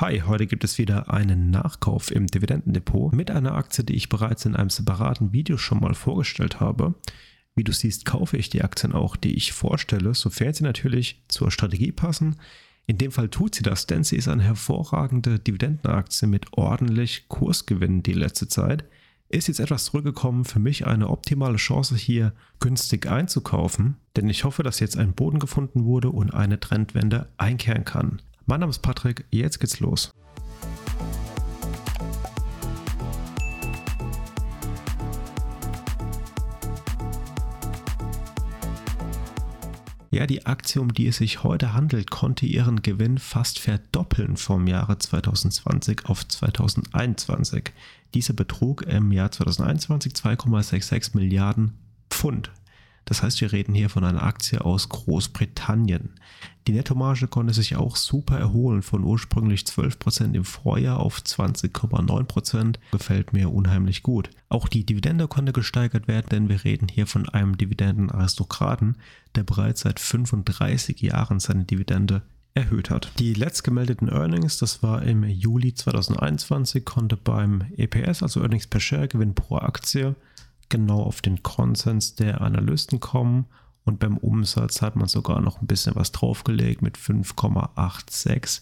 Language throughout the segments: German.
Hi, heute gibt es wieder einen Nachkauf im Dividendendepot mit einer Aktie, die ich bereits in einem separaten Video schon mal vorgestellt habe. Wie du siehst, kaufe ich die Aktien auch, die ich vorstelle, sofern sie natürlich zur Strategie passen. In dem Fall tut sie das, denn sie ist eine hervorragende Dividendenaktie mit ordentlich Kursgewinnen die letzte Zeit. Ist jetzt etwas zurückgekommen, für mich eine optimale Chance hier günstig einzukaufen, denn ich hoffe, dass jetzt ein Boden gefunden wurde und eine Trendwende einkehren kann. Mein Name ist Patrick, jetzt geht's los. Ja, die Aktie, um die es sich heute handelt, konnte ihren Gewinn fast verdoppeln vom Jahre 2020 auf 2021. Diese betrug im Jahr 2021 2,66 Milliarden Pfund. Das heißt, wir reden hier von einer Aktie aus Großbritannien. Die Nettomarge konnte sich auch super erholen von ursprünglich 12% im Vorjahr auf 20,9%. Gefällt mir unheimlich gut. Auch die Dividende konnte gesteigert werden, denn wir reden hier von einem Dividendenaristokraten, der bereits seit 35 Jahren seine Dividende erhöht hat. Die letztgemeldeten Earnings, das war im Juli 2021, konnte beim EPS, also Earnings per Share, Gewinn pro Aktie, genau auf den Konsens der Analysten kommen. Und beim Umsatz hat man sogar noch ein bisschen was draufgelegt mit 5,86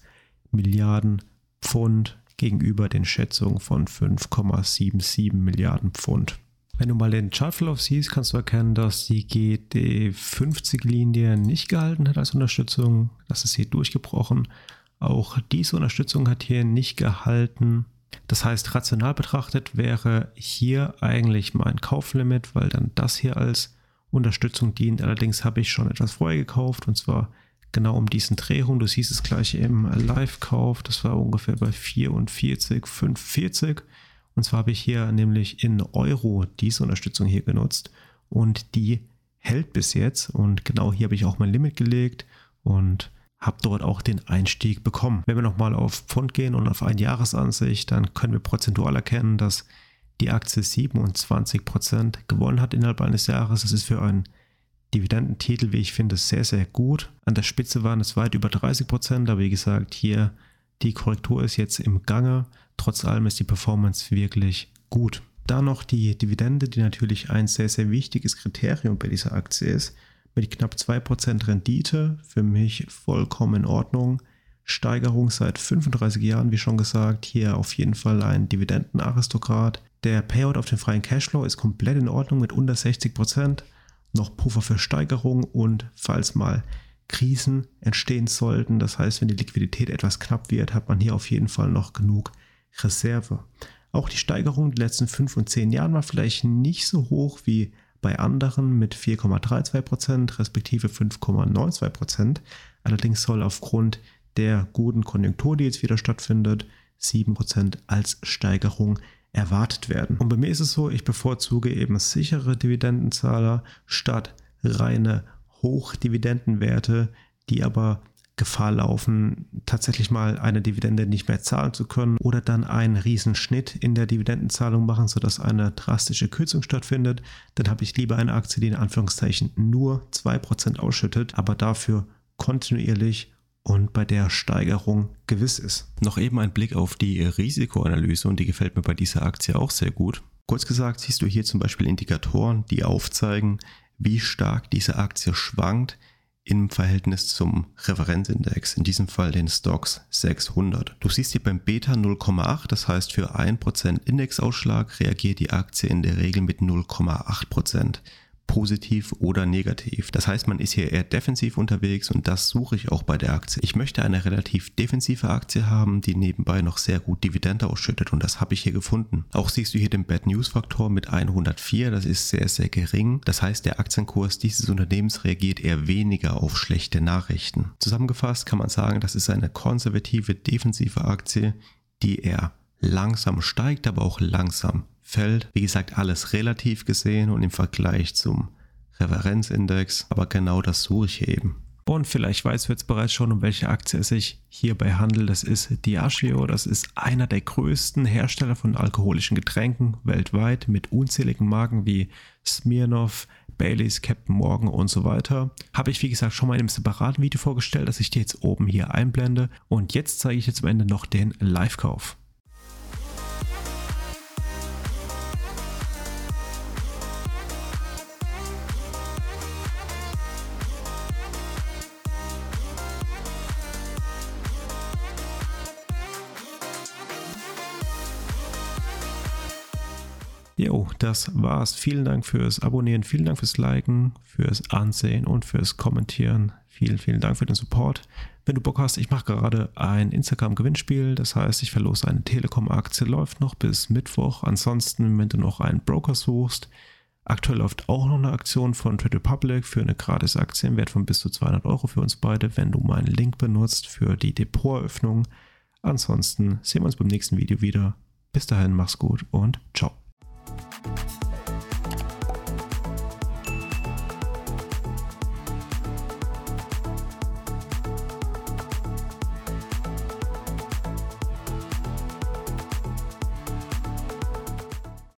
Milliarden Pfund gegenüber den Schätzungen von 5,77 Milliarden Pfund. Wenn du mal den Chartverlauf siehst, kannst du erkennen, dass die GD50-Linie nicht gehalten hat als Unterstützung. Das ist hier durchgebrochen. Auch diese Unterstützung hat hier nicht gehalten. Das heißt, rational betrachtet wäre hier eigentlich mein Kauflimit, weil dann das hier als Unterstützung dient. Allerdings habe ich schon etwas vorher gekauft und zwar genau um diesen Dreh rum. Du siehst es gleich im Live-Kauf. Das war ungefähr bei 44, 45. Und zwar habe ich hier nämlich in Euro diese Unterstützung hier genutzt und die hält bis jetzt. Und genau hier habe ich auch mein Limit gelegt und habe dort auch den Einstieg bekommen. Wenn wir nochmal auf Pfund gehen und auf ein Jahresansicht, dann können wir prozentual erkennen, dass die Aktie 27% gewonnen hat innerhalb eines Jahres. Das ist für einen Dividendentitel, wie ich finde, sehr, sehr gut. An der Spitze waren es weit über 30%, aber wie gesagt, hier die Korrektur ist jetzt im Gange. Trotz allem ist die Performance wirklich gut. Da noch die Dividende, die natürlich ein sehr, sehr wichtiges Kriterium bei dieser Aktie ist mit knapp 2% Rendite, für mich vollkommen in Ordnung. Steigerung seit 35 Jahren, wie schon gesagt, hier auf jeden Fall ein Dividendenaristokrat. Der Payout auf den freien Cashflow ist komplett in Ordnung mit unter 60%. Noch Puffer für Steigerung und falls mal Krisen entstehen sollten, das heißt, wenn die Liquidität etwas knapp wird, hat man hier auf jeden Fall noch genug Reserve. Auch die Steigerung der letzten 5 und 10 Jahren war vielleicht nicht so hoch wie bei anderen mit 4,32% respektive 5,92%. Allerdings soll aufgrund der guten Konjunktur, die jetzt wieder stattfindet, 7% als Steigerung erwartet werden. Und bei mir ist es so, ich bevorzuge eben sichere Dividendenzahler statt reine Hochdividendenwerte, die aber Gefahr laufen, tatsächlich mal eine Dividende nicht mehr zahlen zu können oder dann einen Riesenschnitt in der Dividendenzahlung machen, sodass eine drastische Kürzung stattfindet, dann habe ich lieber eine Aktie, die in Anführungszeichen nur 2% ausschüttet, aber dafür kontinuierlich und bei der Steigerung gewiss ist. Noch eben ein Blick auf die Risikoanalyse und die gefällt mir bei dieser Aktie auch sehr gut. Kurz gesagt siehst du hier zum Beispiel Indikatoren, die aufzeigen, wie stark diese Aktie schwankt, im Verhältnis zum Referenzindex, in diesem Fall den Stocks 600. Du siehst hier beim Beta 0,8, das heißt für 1% Indexausschlag reagiert die Aktie in der Regel mit 0,8% positiv oder negativ. Das heißt, man ist hier eher defensiv unterwegs und das suche ich auch bei der Aktie. Ich möchte eine relativ defensive Aktie haben, die nebenbei noch sehr gut Dividende ausschüttet und das habe ich hier gefunden. Auch siehst du hier den Bad News Faktor mit 104, das ist sehr, sehr gering. Das heißt, der Aktienkurs dieses Unternehmens reagiert eher weniger auf schlechte Nachrichten. Zusammengefasst kann man sagen, das ist eine konservative, defensive Aktie, die eher langsam steigt, aber auch langsam fällt. Wie gesagt, alles relativ gesehen und im Vergleich zum Referenzindex, aber genau das suche ich eben. Und vielleicht weißt du jetzt bereits schon, um welche Aktie es sich hierbei handelt. Das ist Diageo. Das ist einer der größten Hersteller von alkoholischen Getränken weltweit mit unzähligen Marken wie Smirnoff, Baileys, Captain Morgan und so weiter. Habe ich wie gesagt schon mal in einem separaten Video vorgestellt, das ich dir jetzt oben hier einblende. Und jetzt zeige ich dir zum Ende noch den Live-Kauf. Jo, das war's. Vielen Dank fürs Abonnieren, vielen Dank fürs Liken, fürs Ansehen und fürs Kommentieren. Vielen, vielen Dank für den Support. Wenn du Bock hast, ich mache gerade ein Instagram-Gewinnspiel. Das heißt, ich verlose eine Telekom-Aktie, läuft noch bis Mittwoch. Ansonsten, wenn du noch einen Broker suchst, aktuell läuft auch noch eine Aktion von Trade Republic für eine gratis Aktie im Wert von bis zu 200 Euro für uns beide, wenn du meinen Link benutzt für die Depoteröffnung. Ansonsten sehen wir uns beim nächsten Video wieder. Bis dahin, mach's gut und ciao.